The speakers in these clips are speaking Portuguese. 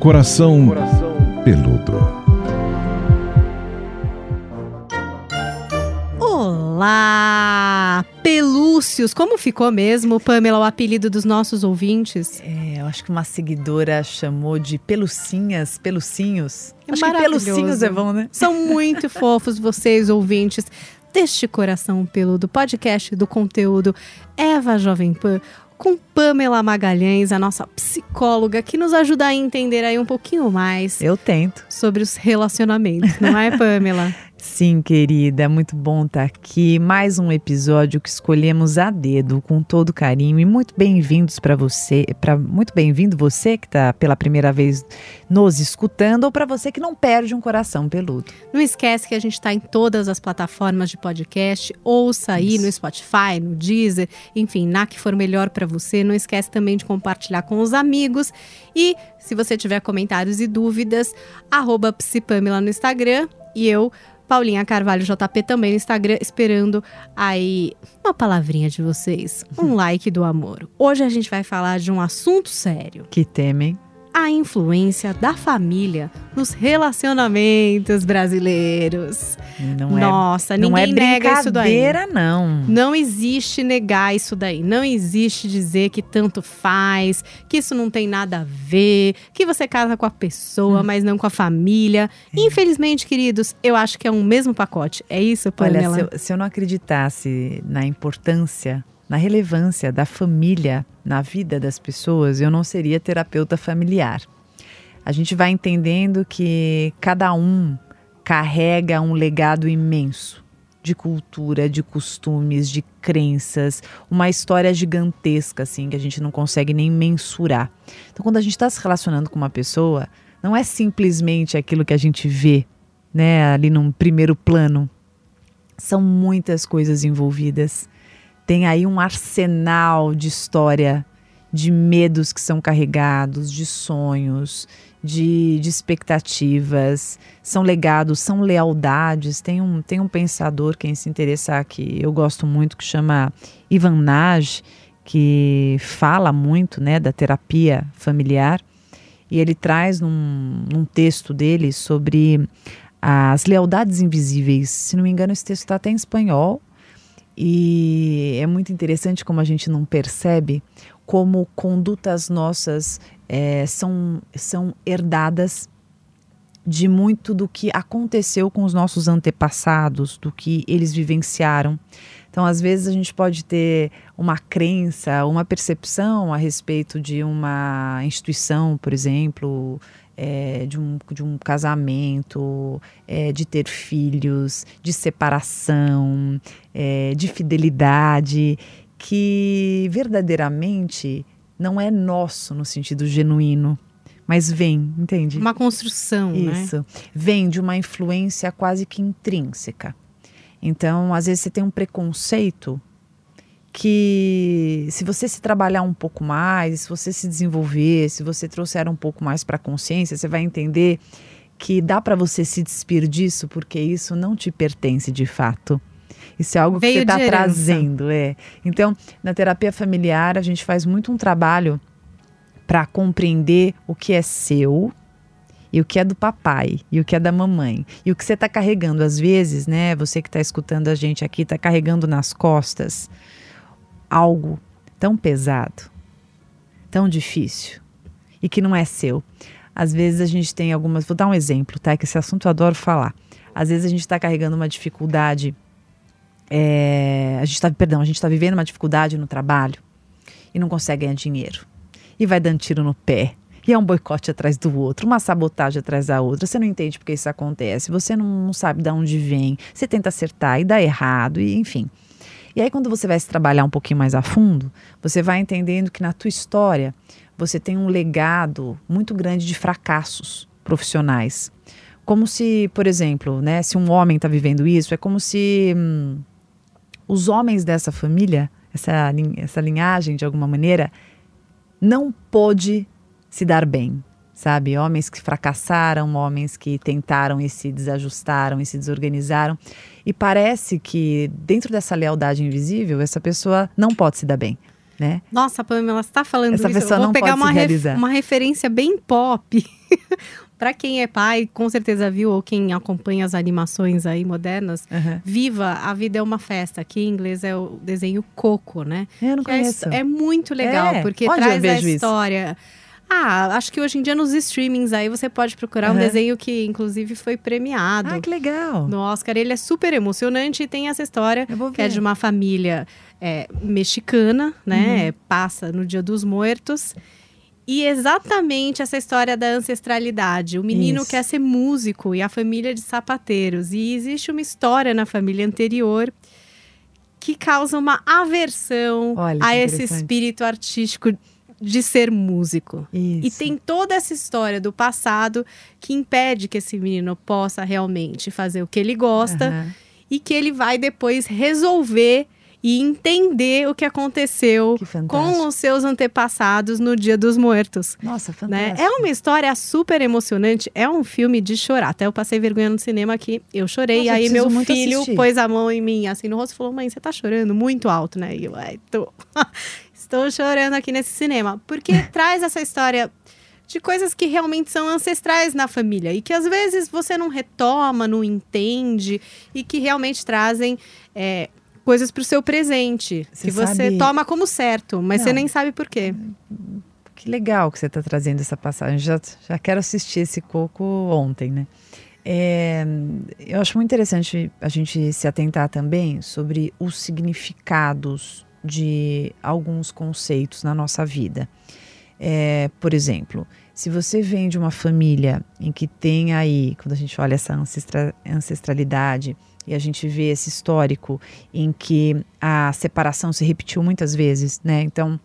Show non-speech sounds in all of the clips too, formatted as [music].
Coração Peludo. Olá, pelúcios! Como ficou mesmo, Pamela, o apelido dos nossos ouvintes? É, eu acho que uma seguidora chamou de pelucinhas, pelucinhos. É acho que pelucinhos é bom, né? São muito [laughs] fofos vocês, ouvintes deste Coração Peludo, podcast do conteúdo Eva Jovem Pan, com Pamela Magalhães, a nossa psicóloga, que nos ajuda a entender aí um pouquinho mais. Eu tento. Sobre os relacionamentos, não é, Pamela? [laughs] Sim, querida, muito bom estar aqui. Mais um episódio que escolhemos a dedo, com todo carinho e muito bem-vindos para você, para muito bem-vindo você que está pela primeira vez nos escutando ou para você que não perde um coração peludo. Não esquece que a gente está em todas as plataformas de podcast, ouça aí Isso. no Spotify, no Deezer, enfim, na que for melhor para você. Não esquece também de compartilhar com os amigos e se você tiver comentários e dúvidas, arroba Psipamela no Instagram e eu Paulinha Carvalho JP também no Instagram, esperando aí uma palavrinha de vocês, um [laughs] like do amor. Hoje a gente vai falar de um assunto sério. Que temem a influência da família nos relacionamentos brasileiros. Não é, Nossa, não ninguém é nega isso daí. não. Não existe negar isso daí. Não existe dizer que tanto faz, que isso não tem nada a ver, que você casa com a pessoa, hum. mas não com a família. É. Infelizmente, queridos, eu acho que é um mesmo pacote. É isso, Pamela? Olha, se eu, se eu não acreditasse na importância na relevância da família na vida das pessoas, eu não seria terapeuta familiar. A gente vai entendendo que cada um carrega um legado imenso de cultura, de costumes, de crenças, uma história gigantesca assim que a gente não consegue nem mensurar. Então, quando a gente está se relacionando com uma pessoa, não é simplesmente aquilo que a gente vê, né, ali num primeiro plano. São muitas coisas envolvidas tem aí um arsenal de história, de medos que são carregados, de sonhos, de, de expectativas, são legados, são lealdades. Tem um, tem um pensador, quem se interessar, que eu gosto muito, que chama Ivan Naj, que fala muito né, da terapia familiar. E ele traz num, num texto dele sobre as lealdades invisíveis. Se não me engano, esse texto está até em espanhol e é muito interessante como a gente não percebe como condutas nossas é, são, são herdadas de muito do que aconteceu com os nossos antepassados, do que eles vivenciaram. Então, às vezes, a gente pode ter uma crença, uma percepção a respeito de uma instituição, por exemplo, é, de, um, de um casamento, é, de ter filhos, de separação, é, de fidelidade, que verdadeiramente não é nosso no sentido genuíno, mas vem, entende? Uma construção, né? Isso. Né? Vem de uma influência quase que intrínseca. Então, às vezes você tem um preconceito que se você se trabalhar um pouco mais, se você se desenvolver, se você trouxer um pouco mais para a consciência, você vai entender que dá para você se despir disso porque isso não te pertence de fato. Isso é algo Veio que você está trazendo, é. Então, na terapia familiar, a gente faz muito um trabalho para compreender o que é seu e o que é do papai e o que é da mamãe e o que você está carregando às vezes, né? Você que está escutando a gente aqui está carregando nas costas algo tão pesado, tão difícil e que não é seu. Às vezes a gente tem algumas. Vou dar um exemplo, tá? Que esse assunto eu adoro falar. Às vezes a gente está carregando uma dificuldade. É, a gente está, perdão, a gente está vivendo uma dificuldade no trabalho e não consegue ganhar dinheiro. E vai dando tiro no pé. E é um boicote atrás do outro, uma sabotagem atrás da outra. Você não entende porque isso acontece, você não, não sabe de onde vem, você tenta acertar e dá errado, e enfim. E aí, quando você vai se trabalhar um pouquinho mais a fundo, você vai entendendo que na tua história você tem um legado muito grande de fracassos profissionais. Como se, por exemplo, né, se um homem está vivendo isso, é como se hum, os homens dessa família, essa, essa linhagem de alguma maneira, não pôde se dar bem, sabe? Homens que fracassaram, homens que tentaram e se desajustaram e se desorganizaram. E parece que dentro dessa lealdade invisível, essa pessoa não pode se dar bem. né? Nossa, Pamela, você está falando Essa isso. pessoa eu vou não pegar pode uma, realizar. uma referência bem pop. [laughs] Para quem é pai, com certeza viu, ou quem acompanha as animações aí modernas, Uhum. Viva, a vida é uma festa, que em inglês é o desenho Coco, né? Eu não Que é, conheço. é muito legal, É? porque Onde traz a vejo isso? Ah, acho que hoje em dia nos streamings aí você pode procurar um Aham. desenho que inclusive foi premiado Ah, que legal. no Oscar. Ele é super emocionante e tem essa história que é de uma família é, mexicana, né? Uhum. Passa no Dia dos Mortos. E exatamente essa história da ancestralidade. O menino Isso. quer ser músico e a família de sapateiros. E existe uma história na família anterior que causa uma aversão Olha a esse espírito artístico de ser músico. E Isso. tem toda essa história do passado que impede que esse menino possa realmente fazer o que ele gosta Aham. e que ele vai depois resolver e entender o que aconteceu Que com os seus antepassados no Dia dos Mortos. Nossa, Né? fantástico. É uma história super emocionante, é um filme de chorar. Até eu passei vergonha no cinema aqui, eu chorei. Nossa, eu aí preciso meu filho assistir. pôs a mão em mim, assim, no rosto e falou: Mãe, você tá chorando muito alto, né? E eu, ai, tô. [laughs] Estou chorando aqui nesse cinema. Porque [laughs] traz essa história de coisas que realmente são ancestrais na família e que às vezes você não retoma, não entende e que realmente trazem é, coisas para o seu presente Você que você sabe- toma como certo, mas você Não. nem sabe por quê. Que legal que você está trazendo essa passagem. Já, já quero assistir esse coco ontem, né? É, eu acho muito interessante a gente se atentar também sobre os significados de alguns conceitos na nossa vida. É, por exemplo, se você vem de uma família em que tem aí, quando a gente olha essa ancestra- ancestralidade e a gente vê esse histórico em que a separação se repetiu muitas vezes, né? Então,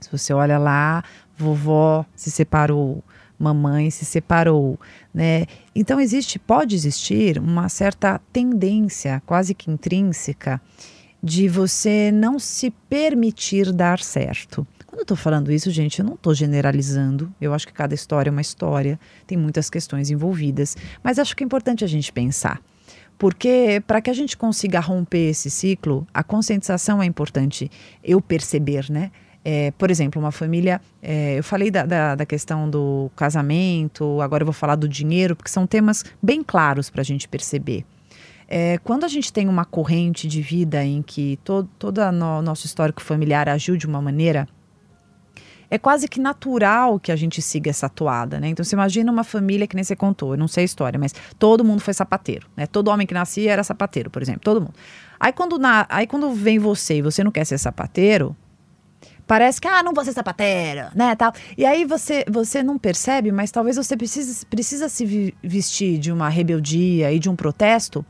se você olha lá, vovó se separou, mamãe se separou, né? Então existe, pode existir uma certa tendência, quase que intrínseca, de você não se permitir dar certo. Quando eu estou falando isso, gente, eu não estou generalizando. Eu acho que cada história é uma história, tem muitas questões envolvidas, mas acho que é importante a gente pensar. Porque para que a gente consiga romper esse ciclo, a conscientização é importante eu perceber, né? É, por exemplo, uma família. é, eu falei da, da, da questão do casamento, agora eu vou falar do dinheiro, porque são temas bem claros para a gente perceber. É, quando a gente tem uma corrente de vida em que to, todo o nosso histórico familiar agiu de uma maneira, é quase que natural que a gente siga essa toada, né? Então você imagina uma família que nem você contou, eu não sei a história, mas todo mundo foi sapateiro, né? Todo homem que nascia era sapateiro, por exemplo, todo mundo. Aí quando, na, aí quando vem você e você não quer ser sapateiro, parece que, ah, não vou ser sapateiro, né, tal. E aí você, você não percebe, mas talvez você precise, precisa se vestir de uma rebeldia e de um protesto,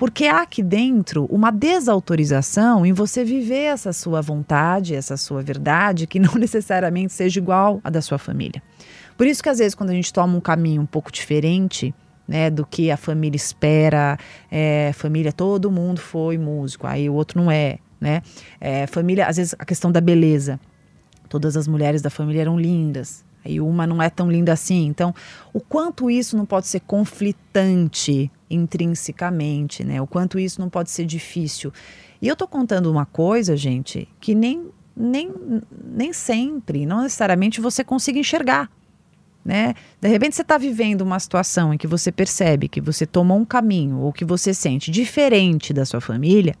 porque há aqui dentro uma desautorização em você viver essa sua vontade, essa sua verdade, que não [laughs] necessariamente seja igual à da sua família. Por isso que às vezes quando a gente toma um caminho um pouco diferente, né, do que a família espera, é, família, todo mundo foi músico, aí o outro não é, né? É, família, às vezes a questão da beleza. Todas as mulheres da família eram lindas. Aí uma não é tão linda assim. Então, o quanto isso não pode ser conflitante intrinsecamente, né? O quanto isso não pode ser difícil. E eu tô contando uma coisa, gente, que nem, nem, nem sempre, não necessariamente você consiga enxergar. Né? De repente você está vivendo uma situação em que você percebe que você tomou um caminho ou que você sente diferente da sua família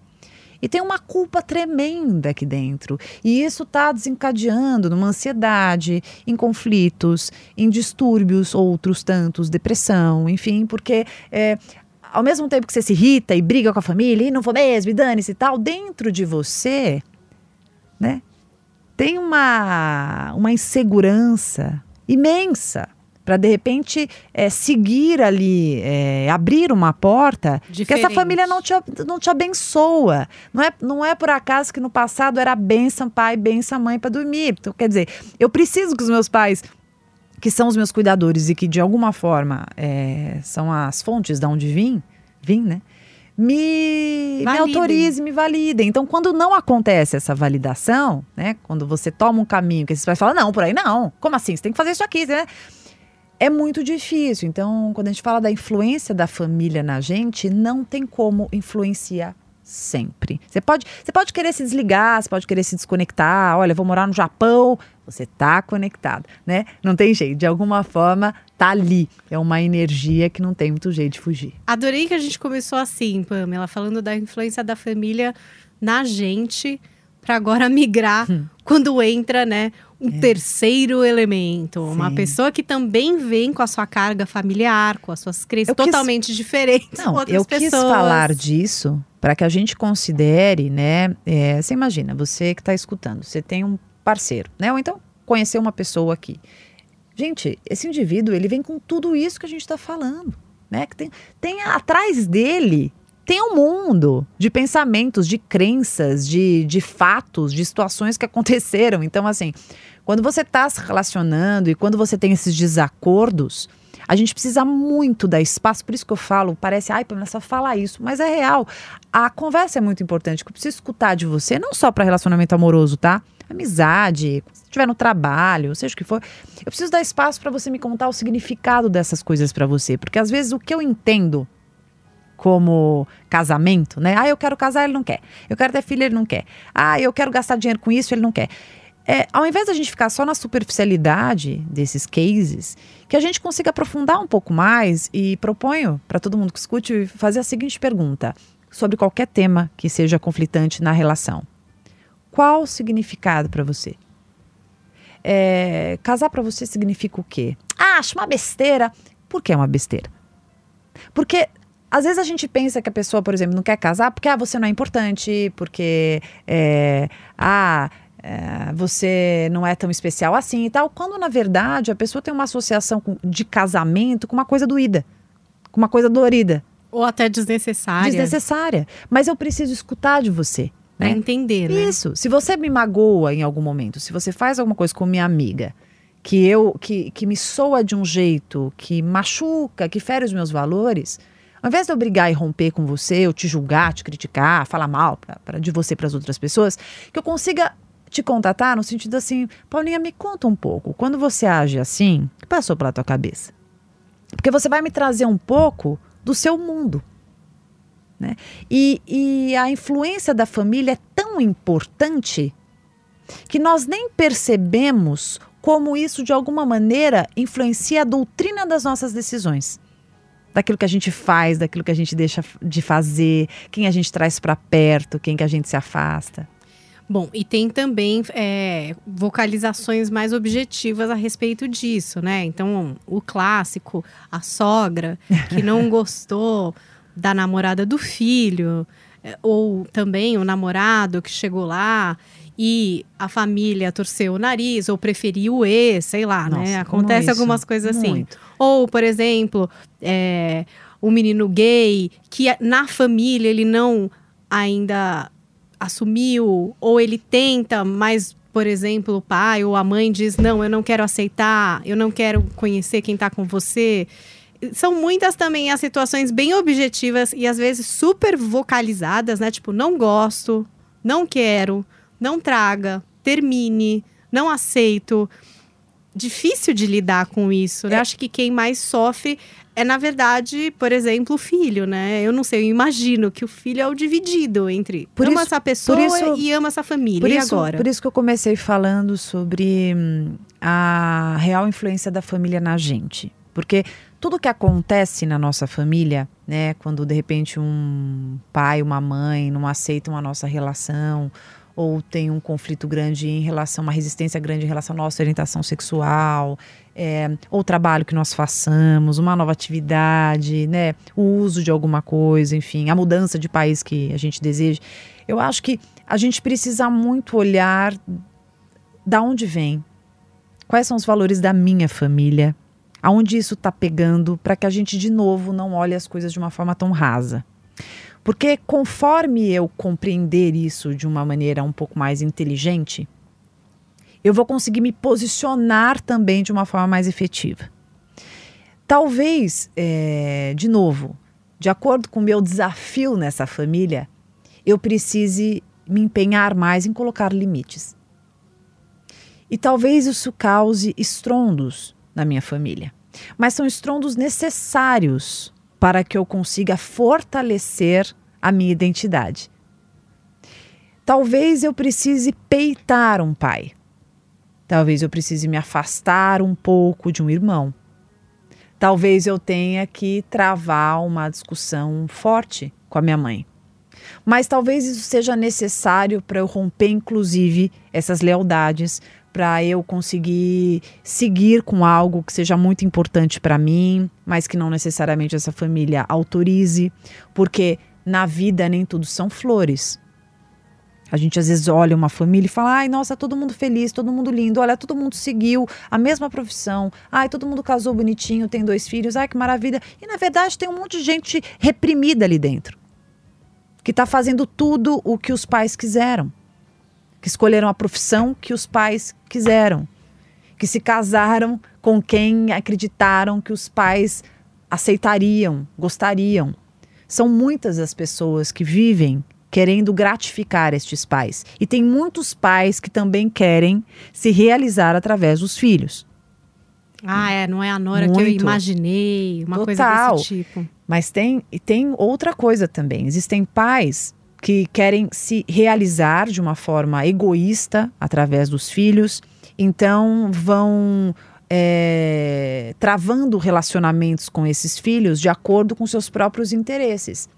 e tem uma culpa tremenda aqui dentro. E isso está desencadeando numa ansiedade, em conflitos, em distúrbios, outros tantos, depressão, enfim, porque é, ao mesmo tempo que você se irrita e briga com a família, e não vou mesmo, e dane-se e tal, dentro de você, né, tem uma, uma insegurança imensa para de repente é, seguir ali, é, abrir uma porta que essa Diferente. família não te, não te abençoa. Não é, não é por acaso que no passado era benção pai, benção mãe para dormir. Então, quer dizer, eu preciso que os meus pais, que são os meus cuidadores e que de alguma forma é, são as fontes de onde vim, vim, né? Me, me autorize, me validem. Então, quando não acontece essa validação, né? Quando você toma um caminho que esses pais falam, não, por aí não. Como assim? Você tem que fazer isso aqui, né? É muito difícil. Então, quando a gente fala da influência da família na gente, não tem como influenciar sempre. Você pode, você pode querer se desligar, você pode querer se desconectar. Olha, vou morar no Japão. Você tá conectado, né? Não tem jeito. De alguma forma, tá ali. É uma energia que não tem muito jeito de fugir. Adorei que a gente começou assim, Pamela, falando da influência da família na gente, para agora migrar hum. quando entra, né? Um é. terceiro elemento, Sim. uma pessoa que também vem com a sua carga familiar, com as suas crenças totalmente quis... diferentes. Não, eu pessoas. quis falar disso para que a gente considere, né? É, você imagina, você que está escutando, você tem um parceiro, né? Ou então conhecer uma pessoa aqui. Gente, esse indivíduo ele vem com tudo isso que a gente está falando, né? Que tem, tem atrás dele tem um mundo de pensamentos, de crenças, de, de fatos, de situações que aconteceram. Então, assim, quando você está se relacionando e quando você tem esses desacordos, a gente precisa muito dar espaço, por isso que eu falo, parece, ai, Pamela, só falar isso, mas é real. A conversa é muito importante, que eu preciso escutar de você, não só para relacionamento amoroso, tá? Amizade, se estiver no trabalho, seja o que for. Eu preciso dar espaço para você me contar o significado dessas coisas para você, porque às vezes o que eu entendo como casamento, né? Ah, eu quero casar, ele não quer. Eu quero ter filho, ele não quer. Ah, eu quero gastar dinheiro com isso, ele não quer. É, ao invés da gente ficar só na superficialidade desses cases, que a gente consiga aprofundar um pouco mais e proponho para todo mundo que escute fazer a seguinte pergunta sobre qualquer tema que seja conflitante na relação. Qual o significado para você? É, casar para você significa o quê? Ah, acho uma besteira. Por que é uma besteira? Porque às vezes a gente pensa que a pessoa, por exemplo, não quer casar porque ah, você não é importante, porque é, ah, é, você não é tão especial assim e tal. Quando na verdade a pessoa tem uma associação com, de casamento com uma coisa doída, com uma coisa dolorida. Ou até desnecessária. Desnecessária. Mas eu preciso escutar de você. Né? Pra entender, né? Isso. Se você me magoa em algum momento, se você faz alguma coisa com minha amiga, que eu que, que me soa de um jeito que machuca, que fere os meus valores, ao invés de eu brigar e romper com você, eu te julgar, te criticar, falar mal pra, pra de você para as outras pessoas, que eu consiga te contatar no sentido assim, Paulinha, me conta um pouco, quando você age assim, o que passou pela tua cabeça? Porque você vai me trazer um pouco do seu mundo. Né? E, e a influência da família é tão importante que nós nem percebemos como isso, de alguma maneira, influencia a doutrina das nossas decisões daquilo que a gente faz, daquilo que a gente deixa de fazer, quem a gente traz para perto, quem que a gente se afasta. Bom, e tem também é, vocalizações mais objetivas a respeito disso, né? Então, o clássico, a sogra que [laughs] não gostou da namorada do filho, é, ou também o namorado que chegou lá e a família torceu o nariz ou preferiu o ex, sei lá, né? Nossa, né? Acontece algumas coisas assim. Muito. Ou, por exemplo, é, um menino gay que na família ele não ainda assumiu, ou ele tenta, mas, por exemplo, o pai ou a mãe diz: Não, eu não quero aceitar, eu não quero conhecer quem está com você. São muitas também as situações bem objetivas e às vezes super vocalizadas, né? Tipo, não gosto, não quero, não traga, termine, não aceito difícil de lidar com isso, né? É. Acho que quem mais sofre é, na verdade, por exemplo, o filho, né? Eu não sei, eu imagino que o filho é o dividido entre por ama isso, essa pessoa isso, e ama essa família. Por e isso, agora? Por isso que eu comecei falando sobre hum, a real influência da família na gente. Porque tudo que acontece na nossa família, né, quando de repente um pai, uma mãe não aceitam a nossa relação, ou tem um conflito grande em relação, uma resistência grande em relação à nossa orientação sexual, é, ou trabalho que nós façamos, uma nova atividade, né, o uso de alguma coisa, enfim, a mudança de país que a gente deseja. Eu acho que a gente precisa muito olhar da onde vem, quais são os valores da minha família, aonde isso está pegando, para que a gente de novo não olhe as coisas de uma forma tão rasa. Porque conforme eu compreender isso de uma maneira um pouco mais inteligente, eu vou conseguir me posicionar também de uma forma mais efetiva. Talvez, é, de novo, de acordo com o meu desafio nessa família, eu precise me empenhar mais em colocar limites. E talvez isso cause estrondos na minha família. Mas são estrondos necessários para que eu consiga fortalecer a minha identidade. Talvez eu precise peitar um pai. Talvez eu precise me afastar um pouco de um irmão. Talvez eu tenha que travar uma discussão forte com a minha mãe. Mas talvez isso seja necessário para eu romper, inclusive, essas lealdades, para eu conseguir seguir com algo que seja muito importante para mim, mas que não necessariamente essa família autorize, porque na vida nem tudo são flores. A gente às vezes olha uma família e fala: ai, nossa, todo mundo feliz, todo mundo lindo, olha, todo mundo seguiu a mesma profissão, ai, todo mundo casou bonitinho, tem dois filhos, ai, que maravilha. E na verdade tem um monte de gente reprimida ali dentro, que está fazendo tudo o que os pais quiseram que escolheram a profissão que os pais quiseram, que se casaram com quem acreditaram que os pais aceitariam, gostariam. São muitas as pessoas que vivem querendo gratificar estes pais. E tem muitos pais que também querem se realizar através dos filhos. Ah, é, não é a Nora Muito. que eu imaginei, uma Total. coisa desse tipo. Mas tem, tem outra coisa também. Existem pais que querem se realizar de uma forma egoísta através dos filhos, então vão é, travando relacionamentos com esses filhos de acordo com seus próprios interesses.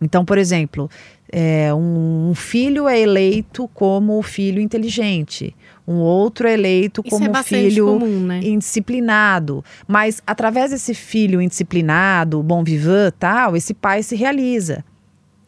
Então, por exemplo, é, um, um, filho é eleito como filho inteligente, um outro é eleito Isso como é filho comum, né? indisciplinado. Mas através desse filho indisciplinado, bom vivant, tal, esse pai se realiza.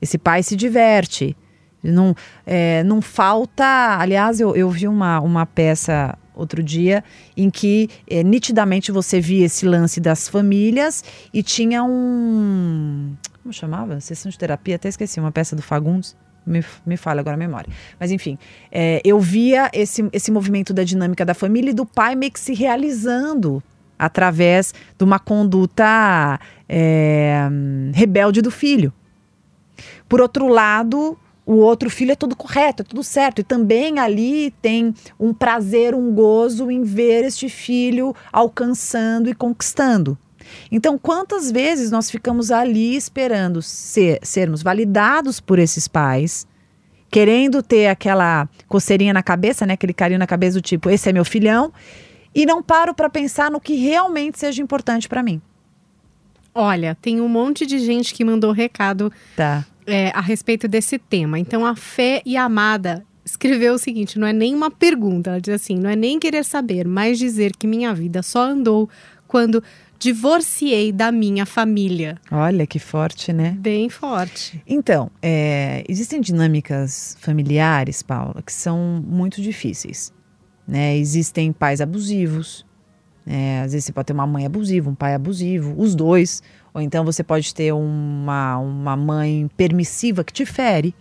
Esse pai se diverte. Não, é, não falta. Aliás, eu, eu vi uma, uma peça outro dia em que é, nitidamente você via esse lance das famílias e tinha um. Como chamava? Sessão de terapia, até esqueci, uma peça do Fagundes. Me, me fala agora a memória. Mas enfim, é, eu via esse, esse movimento da dinâmica da família e do pai meio que se realizando através de uma conduta é, rebelde do filho. Por outro lado, o outro filho é tudo correto, é tudo certo. E também ali tem um prazer, um gozo em ver este filho alcançando e conquistando. Então, quantas vezes nós ficamos ali esperando ser, sermos validados por esses pais, querendo ter aquela coceirinha na cabeça, né, aquele carinho na cabeça do tipo, esse é meu filhão, e não paro para pensar no que realmente seja importante para mim. Olha, tem um monte de gente que mandou recado tá é, a respeito desse tema. Então, a fé e a amada escreveu o seguinte: não é nem uma pergunta, ela diz assim, não é nem querer saber, mas dizer que minha vida só andou quando divorciei da minha família. Olha que forte, né? Bem forte. Então, é, existem dinâmicas familiares, Paula, que são muito difíceis. Né? Existem pais abusivos. É, às vezes você pode ter uma mãe abusiva, um pai abusivo, os dois ou então você pode ter uma, uma mãe permissiva que te fere.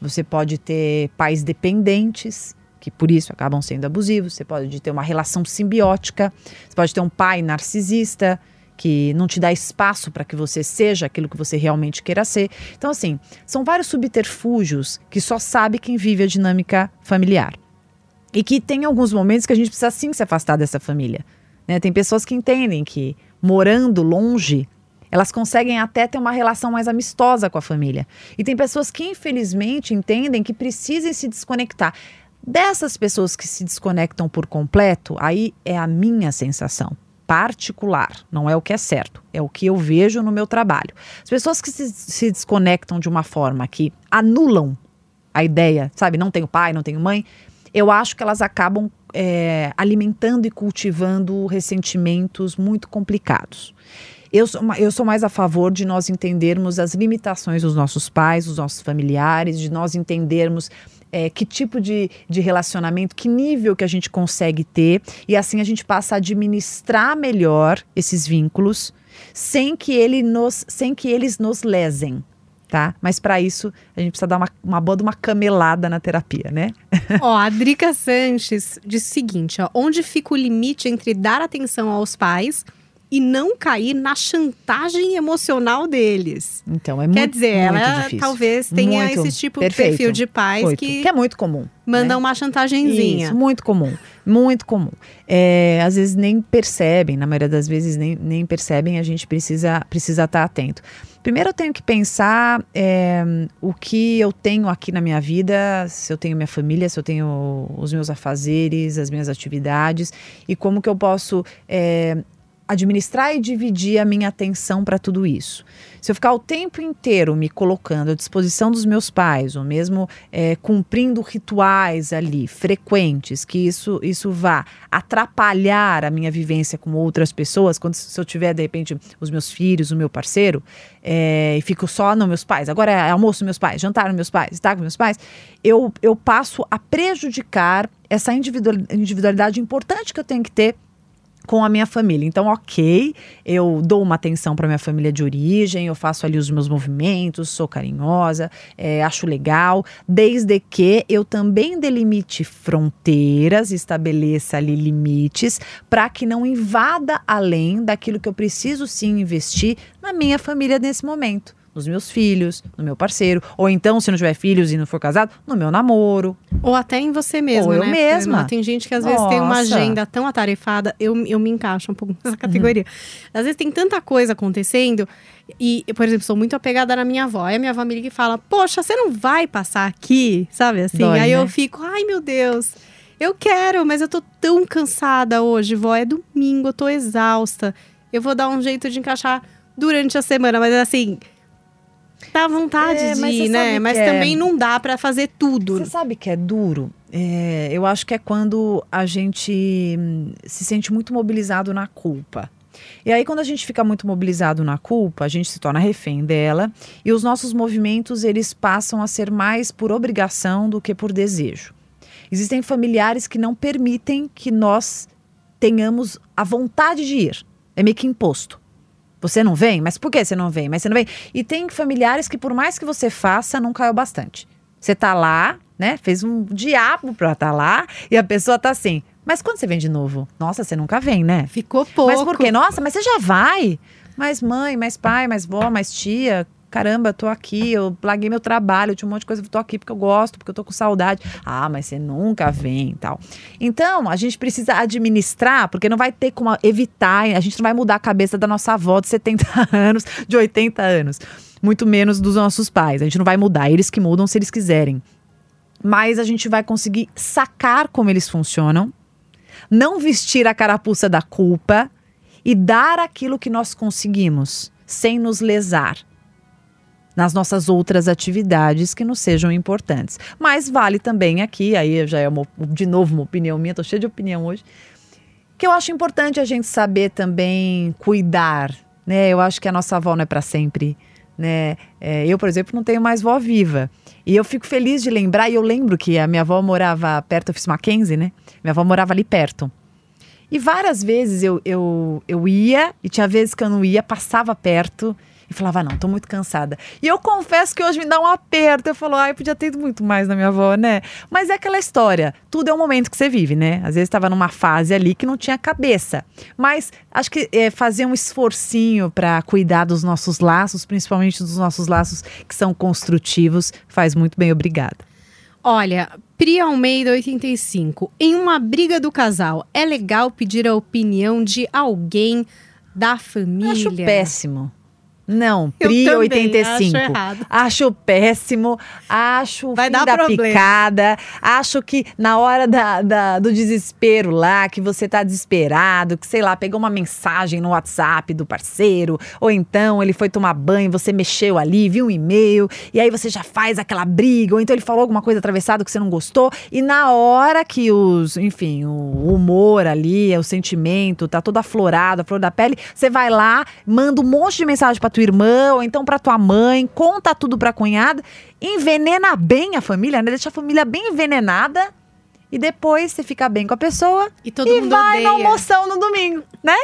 Você pode ter pais dependentes, que por isso acabam sendo abusivos. Você pode ter uma relação simbiótica. Você pode ter um pai narcisista que não te dá espaço para que você seja aquilo que você realmente queira ser. Então, assim, são vários subterfúgios que só sabe quem vive a dinâmica familiar. E que tem alguns momentos que a gente precisa sim se afastar dessa família. Né? Tem pessoas que entendem que morando longe elas conseguem até ter uma relação mais amistosa com a família. E tem pessoas que, infelizmente, entendem que precisam se desconectar. Dessas pessoas que se desconectam por completo, aí é a minha sensação particular, não é o que é certo, é o que eu vejo no meu trabalho. As pessoas que se, se desconectam de uma forma que anulam a ideia, sabe, não tenho pai, não tenho mãe, eu acho que elas acabam é, alimentando e cultivando ressentimentos muito complicados. Eu sou, eu sou mais a favor de nós entendermos as limitações dos nossos pais, dos nossos familiares, de nós entendermos é, que tipo de, de relacionamento, que nível que a gente consegue ter, e assim a gente passa a administrar melhor esses vínculos sem que, ele nos, sem que eles nos lesem. Tá? Mas para isso a gente precisa dar uma, uma boa de uma camelada na terapia, né? [laughs] ó, a Drica Sanches diz o seguinte: ó, onde fica o limite entre dar atenção aos pais e não cair na chantagem emocional deles. Então, é Quer muito, dizer, muito ela difícil. talvez tenha Muito. esse tipo Perfeito. de perfil de pais Muito. que, que é muito comum. mandam né? uma chantagenzinha. Isso, muito comum, muito comum. É, às vezes nem percebem, na maioria das vezes nem, nem percebem, a gente precisa precisa estar atento. Primeiro eu tenho que pensar é, o que eu tenho aqui na minha vida, se eu tenho minha família, se eu tenho os meus afazeres, as minhas atividades e como que eu posso é, administrar e dividir a minha atenção para tudo isso. Se eu ficar o tempo inteiro me colocando à disposição dos meus pais, ou mesmo é, cumprindo rituais ali frequentes, que isso, isso vá atrapalhar a minha vivência com outras pessoas, quando se eu tiver de repente os meus filhos, o meu parceiro, é, e fico só nos meus pais, agora é almoço meus pais, jantar nos meus pais, estar com meus pais, eu, eu passo a prejudicar essa individual- individualidade importante que eu tenho que ter com a minha família. Então, ok, eu dou uma atenção para minha família de origem, eu faço ali os meus movimentos, sou carinhosa, é, acho legal, desde que eu também delimite fronteiras, estabeleça ali limites, para que não invada além daquilo que eu preciso sim investir na minha família nesse momento. Nos meus filhos, no meu parceiro, ou então, se não tiver filhos e não for casado, no meu namoro. Ou até em você mesma, Ou eu né? mesma. Tem gente que às vezes tem uma Nossa. agenda tão atarefada, eu, eu me encaixo um pouco Uhum. [laughs] nessa categoria. Às vezes tem tanta coisa acontecendo, e, eu, por exemplo, sou muito apegada na minha avó. Aí a minha avó me liga e fala, poxa, você não vai passar aqui? Sabe assim? Dói, Aí eu né? fico, ai meu Deus, eu quero, mas eu tô tão cansada hoje, vó. É domingo, eu tô exausta. Eu vou dar um jeito de encaixar durante a semana, mas assim. Dá vontade É, de né? Mas é- também não dá pra fazer tudo. Você sabe que é duro? É, eu acho que é quando a gente hum, se sente muito mobilizado na culpa. E aí, quando a gente fica muito mobilizado na culpa, a gente se torna refém dela e os nossos movimentos eles passam a ser mais por obrigação do que por desejo. Existem familiares que não permitem que nós tenhamos a vontade de ir. É meio que imposto. Você não vem? Mas por que você não vem? Mas você não vem? E tem familiares que, por mais que você faça, não caiu bastante. Você tá lá, né? Fez um diabo pra estar lá e a pessoa tá assim. Mas quando você vem de novo? Nossa, você nunca vem, né? Ficou pouco. Mas por quê? Nossa, mas você já vai? Mais mãe, mais pai, mais vó, mais tia. Caramba, tô aqui, eu larguei meu trabalho, eu tinha um monte de coisa, tô aqui porque eu gosto, porque eu tô com saudade. Ah, mas você nunca vem e tal. Então, a gente precisa administrar, porque não vai ter como evitar, a gente não vai mudar a cabeça da nossa avó de 70 [laughs] anos, de 80 anos. Muito menos dos nossos pais. A gente não vai mudar, eles que mudam se eles quiserem. Mas a gente vai conseguir sacar como eles funcionam, não vestir a carapuça da culpa e dar aquilo que nós conseguimos, sem nos lesar nas nossas outras atividades que nos sejam importantes. Mas vale também aqui, aí já é uma, de novo uma opinião minha, tô cheia de opinião hoje, que eu acho importante a gente saber também cuidar, né? Eu acho que a nossa avó não é para sempre, né? É, eu, por exemplo, não tenho mais vó viva. E eu fico feliz de lembrar, e eu lembro que a minha avó morava perto, eu fiz Mackenzie, né? Minha avó morava ali perto. E várias vezes eu, eu, eu ia, e tinha vezes que eu não ia, passava perto e falava, não, tô muito cansada. E eu confesso que hoje me dá um aperto. Eu falo, ai, podia ter ido muito mais na minha avó, né? Mas é aquela história, tudo é um momento que você vive, né? Às vezes estava numa fase ali que não tinha cabeça. Mas acho que é, fazer um esforcinho para cuidar dos nossos laços, principalmente dos nossos laços que são construtivos, faz muito bem, obrigada. Olha, Pri Almeida 85. Em uma briga do casal, é legal pedir a opinião de alguém da família? Acho péssimo. Não, Eu Pri também 85. acho errado. Acho péssimo, acho Vai fim dar da problema. picada. Acho que na hora da, da- do desespero lá, que você tá desesperado, que sei lá, pegou uma mensagem no WhatsApp do parceiro, ou então ele foi tomar banho, você mexeu ali, viu um e-mail, e aí você já faz aquela briga, ou então ele falou alguma coisa atravessada que você não gostou, e na hora que os, enfim, o humor ali, o sentimento, tá todo aflorado, a flor da pele, você vai lá, manda um monte de mensagem pra tua irmã, ou então pra tua mãe, conta tudo pra cunhada, envenena bem a família, né? Deixa a família bem envenenada. E depois você fica bem com a pessoa E todo e mundo vai na odeia. almoção no domingo, né?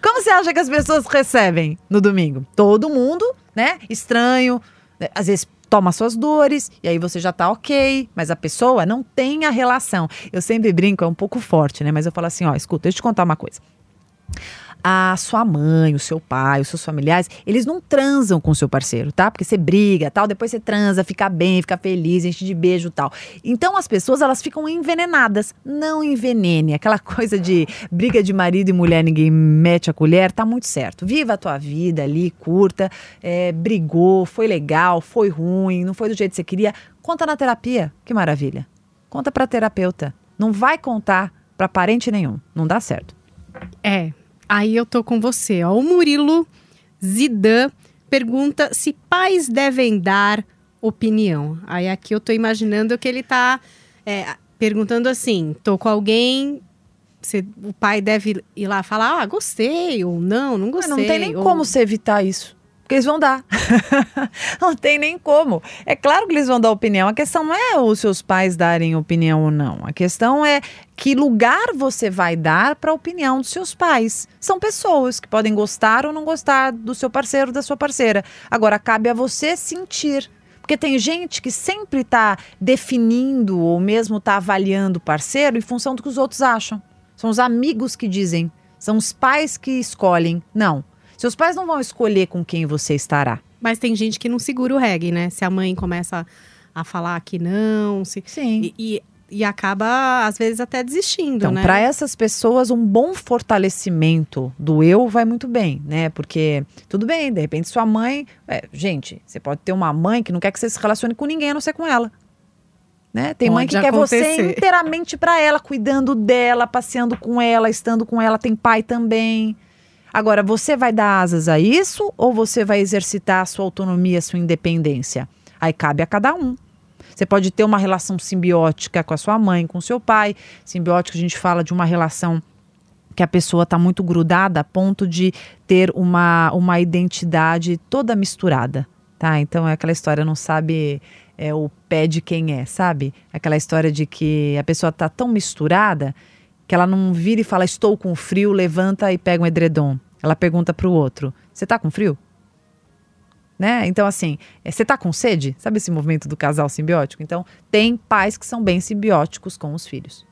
Como você acha que as pessoas recebem no domingo? Todo mundo, né? Estranho, né? às vezes toma suas dores e aí você já tá ok, mas a pessoa não tem a relação. Eu sempre brinco, é um pouco forte, né? Mas eu falo assim, ó, escuta, deixa eu te contar uma coisa. A sua mãe, o seu pai, os seus familiares, eles não transam com o seu parceiro, tá? Porque você briga, tal, depois você transa, fica bem, fica feliz, enche de beijo, tal. Então as pessoas elas ficam envenenadas. Não envenene, aquela [laughs] coisa de briga de marido e mulher, ninguém mete a colher, tá muito certo. Viva a tua vida ali, curta, é, brigou, foi legal, foi ruim, não foi do jeito que você queria, conta na terapia. Que maravilha. Conta para terapeuta. Não vai contar para parente nenhum. Não dá certo. É, Aí eu tô com você. Ó. O Murilo Zidan pergunta se pais devem dar opinião. Aí aqui eu tô imaginando que ele tá é, perguntando assim: tô com alguém. Você, o pai deve ir lá falar, ah, gostei, ou não, não gostei. Mas não tem nem ou... como você evitar isso. Porque eles vão dar. [laughs] não tem nem como. É claro que eles vão dar opinião. A questão não é os seus pais darem opinião ou não. A questão é que lugar você vai dar para a opinião dos seus pais. São pessoas que podem gostar ou não gostar do seu parceiro, da sua parceira. Agora, cabe a você sentir. Porque tem gente que sempre está definindo ou mesmo está avaliando o parceiro em função do que os outros acham. São os amigos que dizem, são os pais que escolhem. Não. Seus pais não vão escolher com quem você estará. Mas tem gente que não segura o reggae, né? Se a mãe começa a falar que não, se... Sim. E, e, e acaba, às vezes, até desistindo, então, né? para essas pessoas, um bom fortalecimento do eu vai muito bem, né? Porque, tudo bem, de repente sua mãe... É, gente, você pode ter uma mãe que não quer que você se relacione com ninguém, a não ser com ela. Né? Tem Pode mãe que acontecer. quer você inteiramente para ela, cuidando dela, passeando com ela, estando com ela. Tem pai também. Agora, você vai dar asas a isso ou você vai exercitar a sua autonomia, a sua independência? Aí cabe a cada um. Você pode ter uma relação simbiótica com a sua mãe, com o seu pai. Simbiótica, a gente fala de uma relação que a pessoa está muito grudada a ponto de ter uma, uma identidade toda misturada, tá? Então é aquela história, não sabe é, o pé de quem é, sabe? Aquela história de que a pessoa está tão misturada que ela não vira e fala estou com frio, levanta e pega um edredom. Ela pergunta para o outro: Você tá com frio? Né? Então, assim, é, você tá com sede? Sabe esse movimento do casal simbiótico? Então, tem pais que são bem simbióticos com os filhos.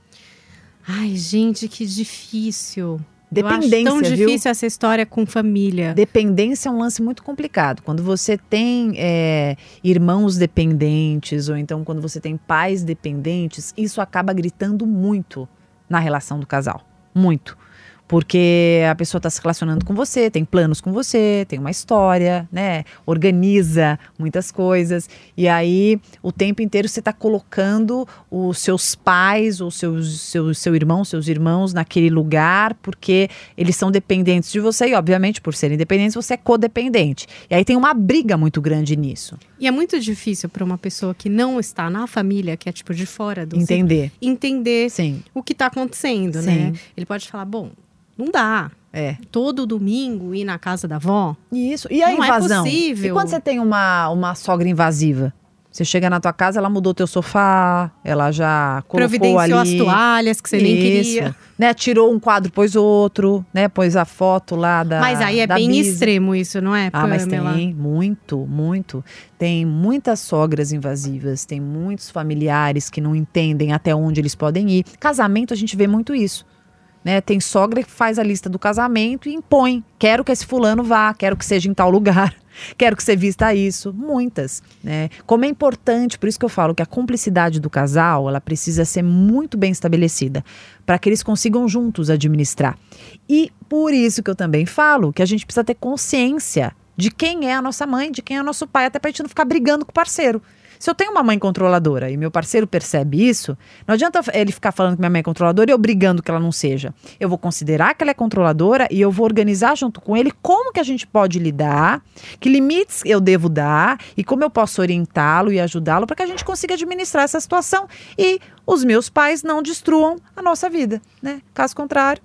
Ai, gente, que difícil. Dependência, Eu tão viu? difícil essa história com família. Dependência é um lance muito complicado. Quando você tem é, irmãos dependentes, ou então quando você tem pais dependentes, isso acaba gritando muito na relação do casal. Muito. Porque a pessoa está se relacionando com você, tem planos com você, tem uma história, né? Organiza muitas coisas. E aí, o tempo inteiro você está colocando os seus pais, ou seus, seu, seu irmão, seus irmãos naquele lugar, porque eles são dependentes de você. E, obviamente, por serem dependentes, você é codependente. E aí tem uma briga muito grande nisso. E é muito difícil para uma pessoa que não está na família, que é tipo de fora do Entender. entender Sim. o que está acontecendo, Sim. né? Ele pode falar, bom, não dá. É. Todo domingo ir na casa da avó. Isso. E a Não é invasão? possível. E quando você tem uma, uma sogra invasiva? Você chega na tua casa, ela mudou teu sofá, ela já colocou providenciou ali... as toalhas que você nem Isso. queria. Né, tirou um quadro, pôs outro, né? Pôs a foto lá da. Mas aí é bem extremo isso, não é, Ah, mas Pamela? tem muito, muito. Tem muitas sogras invasivas, tem muitos familiares que não entendem até onde eles podem ir. Casamento, a gente vê muito isso. Né? Tem sogra que faz a lista do casamento e impõe. Quero que esse fulano vá, quero que seja em tal lugar, [laughs] quero que você vista isso. Muitas. Né? Como é importante, por isso que eu falo que a cumplicidade do casal ela precisa ser muito bem estabelecida para que eles consigam juntos administrar. E por isso que eu também falo que a gente precisa ter consciência de quem é a nossa mãe, de quem é o nosso pai, até para a gente não ficar brigando com o parceiro. Se eu tenho uma mãe controladora e meu parceiro percebe isso, não adianta ele ficar falando que minha mãe é controladora e eu brigando que ela não seja. Eu vou considerar que ela é controladora e eu vou organizar junto com ele como que a gente pode lidar, que limites eu devo dar e como eu posso orientá-lo e ajudá-lo para que a gente consiga administrar essa situação e os meus pais não destruam a nossa vida, né? Caso contrário,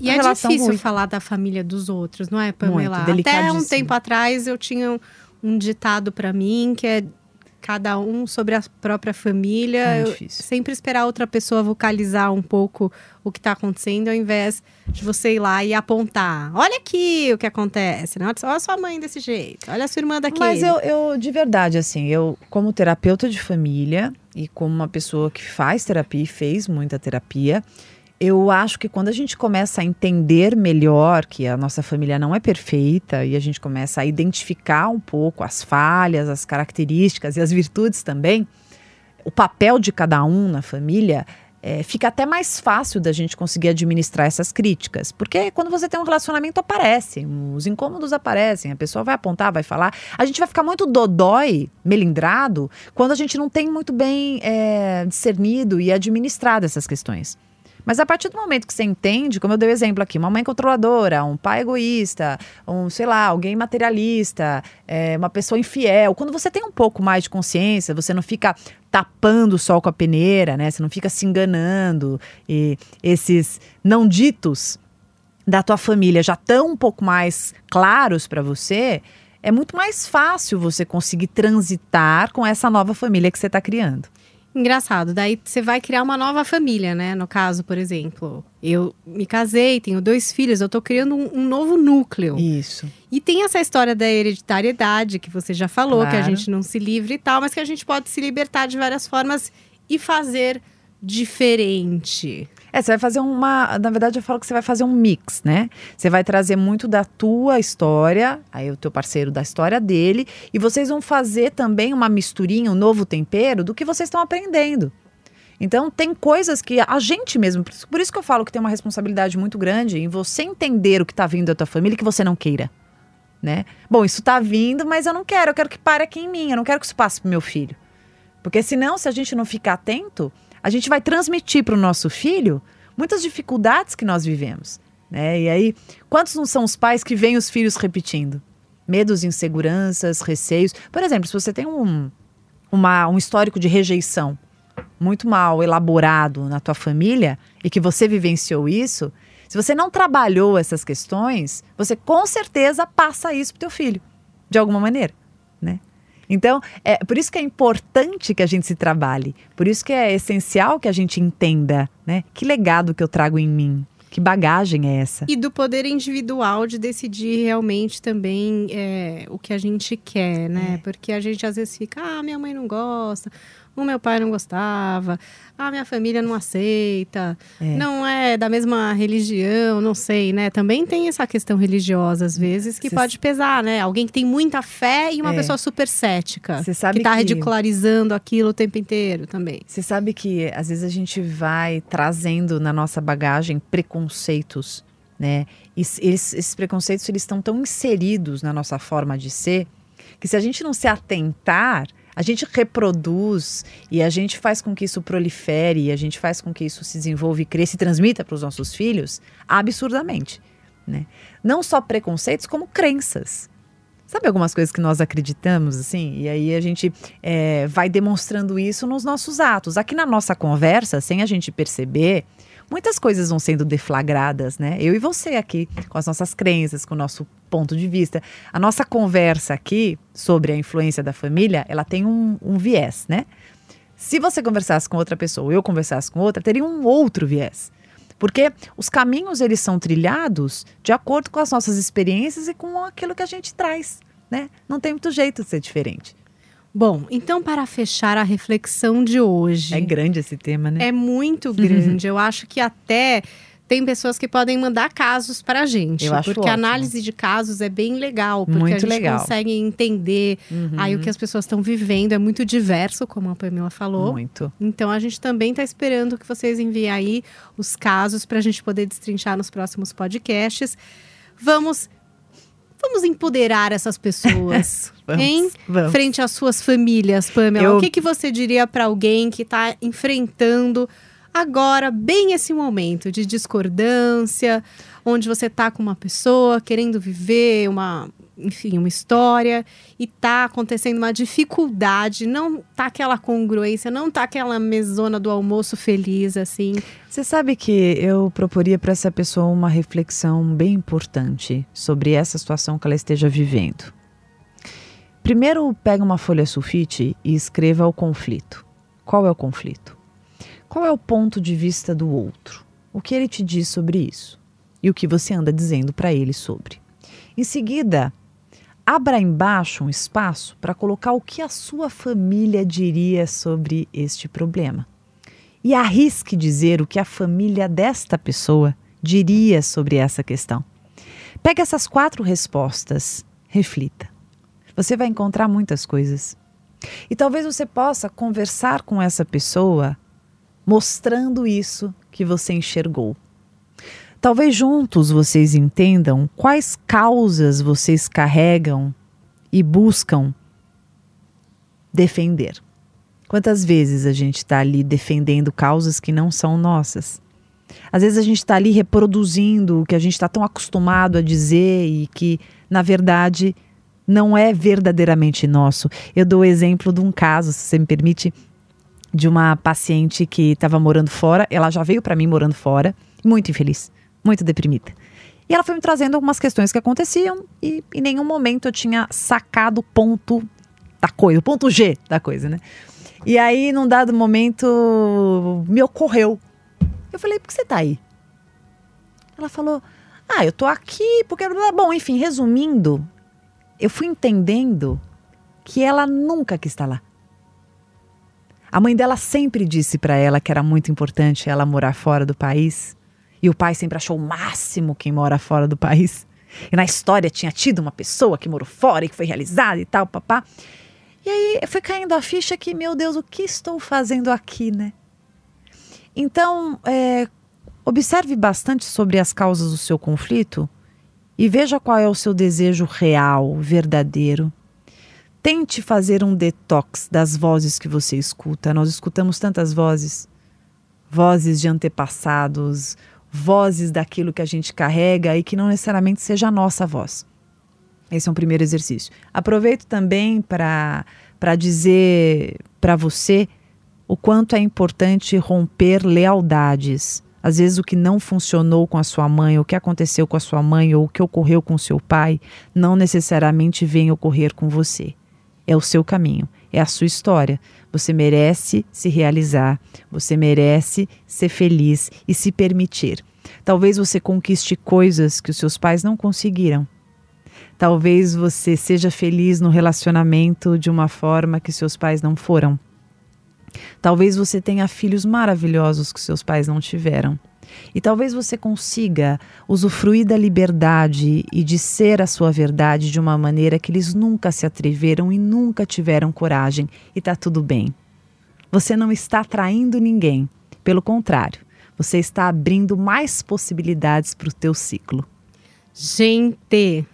E é difícil ruim. falar da família dos outros, não é, Pamela? Muito, Até um tempo atrás eu tinha um, um ditado para mim que é cada um sobre a própria família. É sempre esperar outra pessoa vocalizar um pouco o que está acontecendo, ao invés de você ir lá e apontar. Olha aqui o que acontece, né? Olha a sua mãe desse jeito, olha a sua irmã daquele. Mas eu, eu, de verdade, assim, eu, como terapeuta de família e como uma pessoa que faz terapia e fez muita terapia, eu acho que quando a gente começa a entender melhor que a nossa família não é perfeita e a gente começa a identificar um pouco as falhas, as características e as virtudes também, o papel de cada um na família, é, fica até mais fácil da gente conseguir administrar essas críticas. Porque quando você tem um relacionamento, aparece, os incômodos aparecem, a pessoa vai apontar, vai falar. A gente vai ficar muito dodói, melindrado, quando a gente não tem muito bem é, discernido e administrado essas questões. Mas a partir do momento que você entende, como eu dei o exemplo aqui, uma mãe controladora, um pai egoísta, um, sei lá, alguém materialista, é, uma pessoa infiel, quando você tem um pouco mais de consciência, você não fica tapando o sol com a peneira, né? Você não fica se enganando e esses não ditos da tua família já estão um pouco mais claros para você, é muito mais fácil você conseguir transitar com essa nova família que você está criando. Engraçado, daí você vai criar uma nova família, né? No caso, por exemplo, eu me casei, tenho dois filhos, eu tô criando um, um novo núcleo. Isso. E tem essa história da hereditariedade, que você já falou, claro. que a gente não se livre e tal, mas que a gente pode se libertar de várias formas e fazer diferente. É, você vai fazer uma. Na verdade, eu falo que você vai fazer um mix, né? Você vai trazer muito da tua história, aí o teu parceiro da história dele, e vocês vão fazer também uma misturinha, um novo tempero do que vocês estão aprendendo. Então, tem coisas que a gente mesmo. Por isso que eu falo que tem uma responsabilidade muito grande em você entender o que está vindo da tua família que você não queira. Né? Bom, isso está vindo, mas eu não quero, eu quero que pare aqui em mim, eu não quero que isso passe pro meu filho. Porque senão, se a gente não ficar atento, a gente vai transmitir para o nosso filho muitas dificuldades que nós vivemos. Né? E aí, quantos não são os pais que veem os filhos repetindo? Medos, inseguranças, receios. Por exemplo, se você tem um, uma, um histórico de rejeição muito mal elaborado na tua família e que você vivenciou isso, se você não trabalhou essas questões, você com certeza passa isso pro teu filho, de alguma maneira, né? Então, é por isso que é importante que a gente se trabalhe, por isso que é essencial que a gente entenda, né? Que legado que eu trago em mim, que bagagem é essa? E do poder individual de decidir realmente também é, o que a gente quer, né? É. Porque a gente às vezes fica, ah, minha mãe não gosta, o meu pai não gostava, a minha família não aceita, é. não é da mesma religião, não sei, né? Também tem essa questão religiosa, às vezes, que Cê pode pesar, né? Alguém que tem muita fé e uma é. pessoa super cética. Você sabe que tá que... ridicularizando aquilo o tempo inteiro também. Você sabe que às vezes a gente vai trazendo na nossa bagagem preconceitos, né? E eles, esses preconceitos eles estão tão inseridos na nossa forma de ser que se a gente não se atentar, a gente reproduz e a gente faz com que isso prolifere, e a gente faz com que isso se desenvolva e cresça e transmita para os nossos filhos absurdamente. Né? Não só preconceitos, como crenças. Sabe algumas coisas que nós acreditamos, assim? E aí a gente é, vai demonstrando isso nos nossos atos. Aqui na nossa conversa, sem a gente perceber, muitas coisas vão sendo deflagradas, né? Eu e você aqui, com as nossas crenças, com o nosso ponto de vista. A nossa conversa aqui sobre a influência da família, ela tem um, um viés, né? Se você conversasse com outra pessoa, ou eu conversasse com outra, teria um outro viés. Porque os caminhos eles são trilhados de acordo com as nossas experiências e com aquilo que a gente traz, né? Não tem muito jeito de ser diferente. Bom, então para fechar a reflexão de hoje. É grande esse tema, né? É muito [laughs] grande. Eu acho que até tem pessoas que podem mandar casos para a gente. Eu acho porque ótimo. a análise de casos é bem legal. Porque muito a gente legal. consegue entender uhum. aí o que as pessoas estão vivendo. É muito diverso, como a Pamela falou. Muito. Então a gente também está esperando que vocês enviem aí os casos para a gente poder destrinchar nos próximos podcasts. Vamos Vamos empoderar essas pessoas, [laughs] vamos, hein? Vamos. Frente às suas famílias, Pamela. Eu... O que, que você diria para alguém que está enfrentando agora bem esse momento de discordância, onde você está com uma pessoa querendo viver uma, enfim, uma história e tá acontecendo uma dificuldade, não tá aquela congruência, não tá aquela mesona do almoço feliz assim. Você sabe que eu proporia para essa pessoa uma reflexão bem importante sobre essa situação que ela esteja vivendo. Primeiro, pega uma folha sulfite e escreva o conflito. Qual é o conflito? Qual é o ponto de vista do outro? O que ele te diz sobre isso? E o que você anda dizendo para ele sobre? Em seguida, abra embaixo um espaço para colocar o que a sua família diria sobre este problema. e arrisque dizer o que a família desta pessoa diria sobre essa questão. Pegue essas quatro respostas, reflita. Você vai encontrar muitas coisas. E talvez você possa conversar com essa pessoa mostrando isso que você enxergou. Talvez juntos vocês entendam quais causas vocês carregam e buscam defender. Quantas vezes a gente está ali defendendo causas que não são nossas? Às vezes a gente está ali reproduzindo o que a gente está tão acostumado a dizer e que, na verdade, não é verdadeiramente nosso. Eu dou o exemplo de um caso, se você me permite, de uma paciente que estava morando fora. Ela já veio para mim morando fora, muito infeliz, muito deprimida. E ela foi me trazendo algumas questões que aconteciam e em nenhum momento eu tinha sacado o ponto da coisa, o ponto G da coisa, né? E aí, num dado momento, me ocorreu. Eu falei, por que você tá aí? Ela falou, ah, eu tô aqui porque. Bom, enfim, resumindo, eu fui entendendo que ela nunca quis estar lá. A mãe dela sempre disse para ela que era muito importante ela morar fora do país. E o pai sempre achou o máximo quem mora fora do país. E na história tinha tido uma pessoa que morou fora e que foi realizada e tal, papá. E aí foi caindo a ficha que, meu Deus, o que estou fazendo aqui, né? Então, é, observe bastante sobre as causas do seu conflito e veja qual é o seu desejo real, verdadeiro. Tente fazer um detox das vozes que você escuta. Nós escutamos tantas vozes, vozes de antepassados, vozes daquilo que a gente carrega e que não necessariamente seja a nossa voz. Esse é um primeiro exercício. Aproveito também para dizer para você o quanto é importante romper lealdades às vezes o que não funcionou com a sua mãe, o que aconteceu com a sua mãe ou o que ocorreu com seu pai, não necessariamente vem ocorrer com você. É o seu caminho, é a sua história. Você merece se realizar, você merece ser feliz e se permitir. Talvez você conquiste coisas que os seus pais não conseguiram. Talvez você seja feliz no relacionamento de uma forma que seus pais não foram. Talvez você tenha filhos maravilhosos que seus pais não tiveram. E talvez você consiga usufruir da liberdade e de ser a sua verdade de uma maneira que eles nunca se atreveram e nunca tiveram coragem, e tá tudo bem. Você não está traindo ninguém, pelo contrário, você está abrindo mais possibilidades para o teu ciclo. Gente,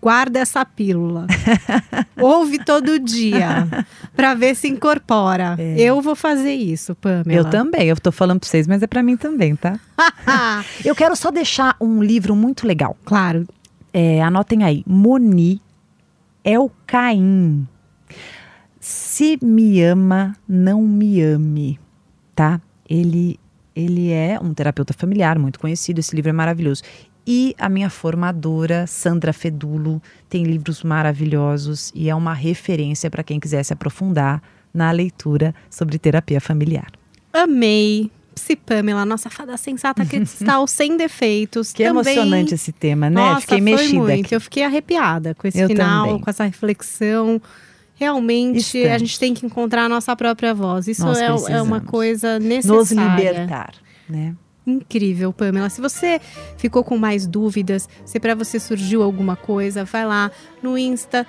guarda essa pílula. [laughs] Ouve todo dia para ver se incorpora. É. Eu vou fazer isso, Pamela. Eu também. Eu tô falando para vocês, mas é para mim também, tá? [laughs] eu quero só deixar um livro muito legal. Claro. É, anotem aí. Moni é o Caim. Se me ama, não me ame, tá? Ele ele é um terapeuta familiar muito conhecido. Esse livro é maravilhoso. E a minha formadora, Sandra Fedulo, tem livros maravilhosos e é uma referência para quem quiser se aprofundar na leitura sobre terapia familiar. Amei! Psi Pamela, nossa fada sensata cristal [laughs] sem defeitos. Que também... emocionante esse tema, né? Nossa, fiquei mexida. Muito. Aqui. Eu fiquei arrepiada com esse Eu final, também. com essa reflexão. Realmente, Estamos. a gente tem que encontrar a nossa própria voz. Isso é, é, uma coisa necessária. Nos libertar, né? Incrível, Pamela. Se você ficou com mais dúvidas, se para você surgiu alguma coisa, vai lá no Insta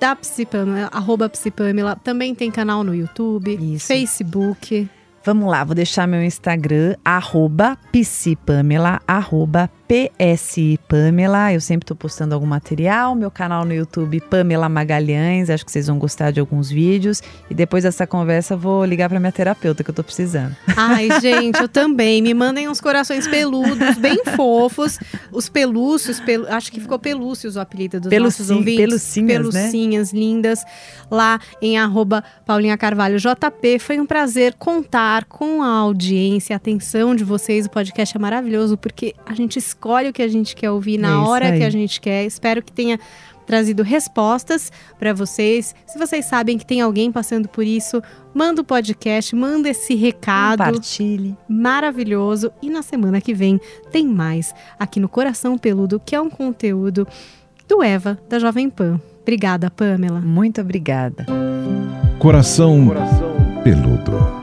da Psipamela, arroba Psipamela. Também tem canal no YouTube, Isso. Facebook. Vamos lá, vou deixar meu Instagram, arroba psipamela, arroba psipamela. Eu sempre estou postando algum material. Meu canal no YouTube, Pamela Magalhães. Acho que vocês vão gostar de alguns vídeos. E depois dessa conversa, vou ligar para minha terapeuta, que eu estou precisando. Ai, [laughs] gente, eu também. Me mandem uns corações peludos, bem fofos. Os pelúcios, pel... acho que ficou pelúcios o apelido dos Peluci... nossos ouvintes. Pelucinhas, né? Pelucinhas né? lindas. Lá em arroba Paulinha Carvalho JP. Foi um prazer contar contar com a audiência, a atenção de vocês. O podcast é maravilhoso porque a gente escolhe o que a gente quer ouvir na é hora que a gente quer. Espero que tenha trazido respostas para vocês. Se vocês sabem que tem alguém passando por isso, manda o podcast, manda esse recado. Compartilhe. Maravilhoso. E na semana que vem tem mais aqui no Coração Peludo, que é um conteúdo do Eva, da Jovem Pan. Obrigada, Pamela. Muito obrigada. Coração, Coração. Peludo.